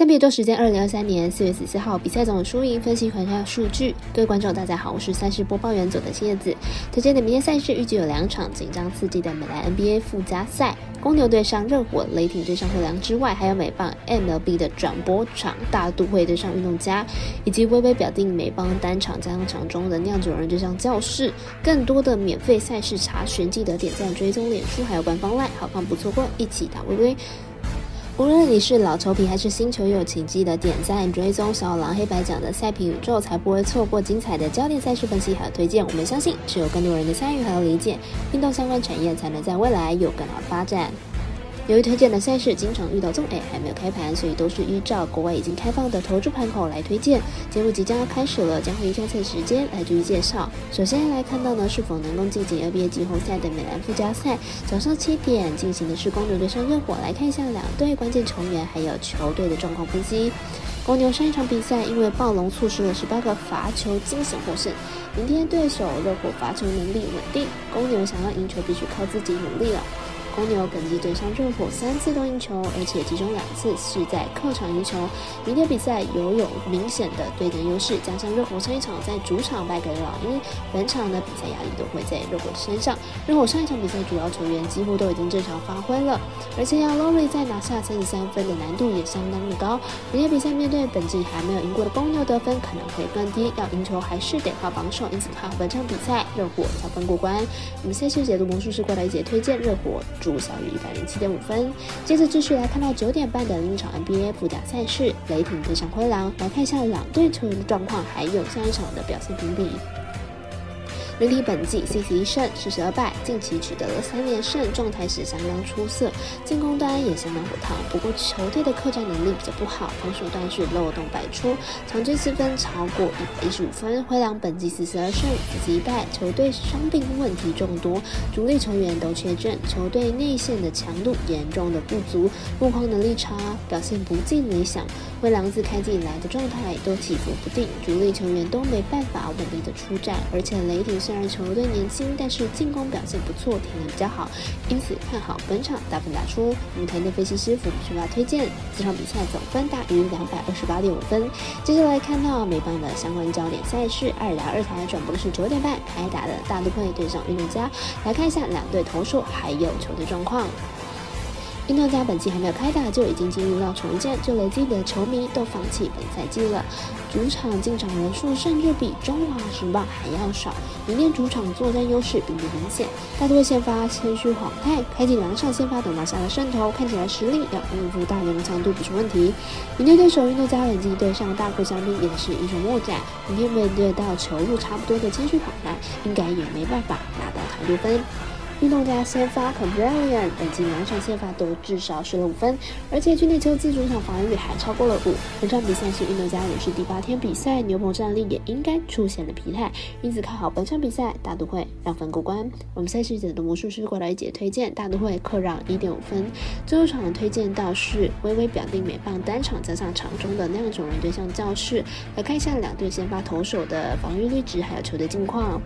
三比多时间，二零二三年四月十四号比赛总输赢分析环下数据。各位观众，大家好，我是赛事播报员佐藤叶子。推荐的明天赛事预计有两场紧张刺激的美兰 NBA 附加赛，公牛对上热火，雷霆对上灰狼之外，还有美棒 MLB 的转播场，大都会对上运动家，以及微微表定美棒单场加上场中的酿酒人对上教室。更多的免费赛事查询，记得点赞、追踪脸书，还有官方 LINE，好看不错过，一起打微微。无论你是老球皮还是新球友，请记得点赞、追踪小狼黑白奖的赛评宇宙，才不会错过精彩的焦点赛事分析和推荐。我们相信，只有更多人的参与和理解，运动相关产业才能在未来有更好的发展。由于推荐的赛事经常遇到中 A 还没有开盘，所以都是依照国外已经开放的投注盘口来推荐。节目即将要开始了，将会依开赛时间来逐一介绍。首先来看到呢，是否能够晋级 NBA 季后赛的美兰附加赛，早上七点进行的是公牛对上热火。来看一下两队关键球员还有球队的状况分析。公牛上一场比赛因为暴龙错失了十八个罚球惊险获胜，明天对手热火罚球能力稳定，公牛想要赢球必须靠自己努力了。公牛本季对上热火三次都赢球，而且其中两次是在客场赢球。明天比赛拥有明显的对等优势，加上热火上一场在主场败给了老鹰，本场的比赛压力都会在热火身上。热火上一场比赛主要球员几乎都已经正常发挥了，而且要 Lowry 再拿下三十三分的难度也相当的高。明天比赛面对本季还没有赢过的公牛，得分可能会更低，要赢球还是得靠防守。因此看本场比赛热火小分过关。我们赛事解读魔术师过来姐推荐热火。主不小于一百零七点五分。接着继续来看到九点半的另一场 NBA 附加赛事，雷霆对上灰狼。来看一下两队球员的状况，还有下一场的表现评比。雷霆本季四十一胜四十二败，近期取得了三连胜，状态是相当出色，进攻端也相当火烫。不过球队的客战能力比较不好，防守端是漏洞百出，场均失分超过一百一十五分。灰狼本季四十二胜四十一败，球队伤病问题众多，主力球员都缺阵，球队内线的强度严重的不足，目框能力差，表现不尽理想。灰狼自开季以来的状态都起伏不定，主力球员都没办法稳定的出战，而且雷霆虽然球队年轻，但是进攻表现不错，体能比较好，因此看好本场大分打出。我们团队分析师傅出发推荐这场比赛总分大于两百二十八点五分。接下来看到美邦的相关焦点赛事，二打二台转播的是九点半开打的大都会对上运动家，来看一下两队投手还有球队状况。运动家本季还没有开打就已经进入到重建，就连自己的球迷都放弃本赛季了。主场进场人数甚至比中华时报还要少，明天主场作战优势并不明显。大都会先发谦虚晃态，开启两场先发等拿下了胜投，看起来实力要应付大联盟强度不是问题。明天对手运动家本季对上大国相比也是一筹莫展，明天面对到球路差不多的谦虚晃态，应该也没办法拿到太多分。运动家先发 c o b r i a n 本季两场先发都至少失了五分，而且去年球自主场防御率还超过了五。本场比赛是运动家也是第八天比赛，牛棚战力也应该出现了疲态，因此看好本场比赛大都会让分过关。我们赛事解读魔术师过来姐推荐大都会客让一点五分。最后场的推荐到是微微表定美棒单场加上场中的酿酒人对象教室，来看一下两队先发投手的防御率值还有球队近况。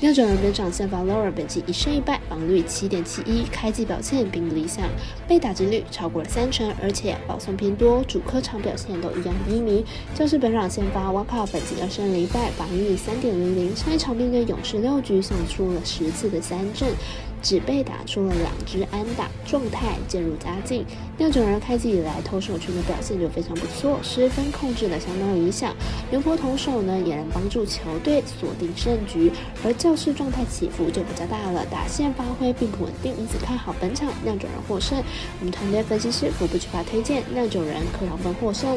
酿酒人本场先发 Laura 本期一胜一败，防率七点七一，开季表现并不理想，被打击率超过了三成，而且保送偏多，主客场表现都一样低迷。教是本场先发 w a k a 本季二胜零败，防御三点零零，上一场面对勇士六局送出了十次的三振。只被打出了两支安打，状态渐入佳境。酿酒人开季以来投手群的表现就非常不错，失分控制的相当理想。牛波投手呢也能帮助球队锁定胜局，而教室状态起伏就比较大了，打线发挥并不稳定，因此看好本场酿酒人获胜。我们团队分析师福不缺乏推荐酿酒人客场分获胜。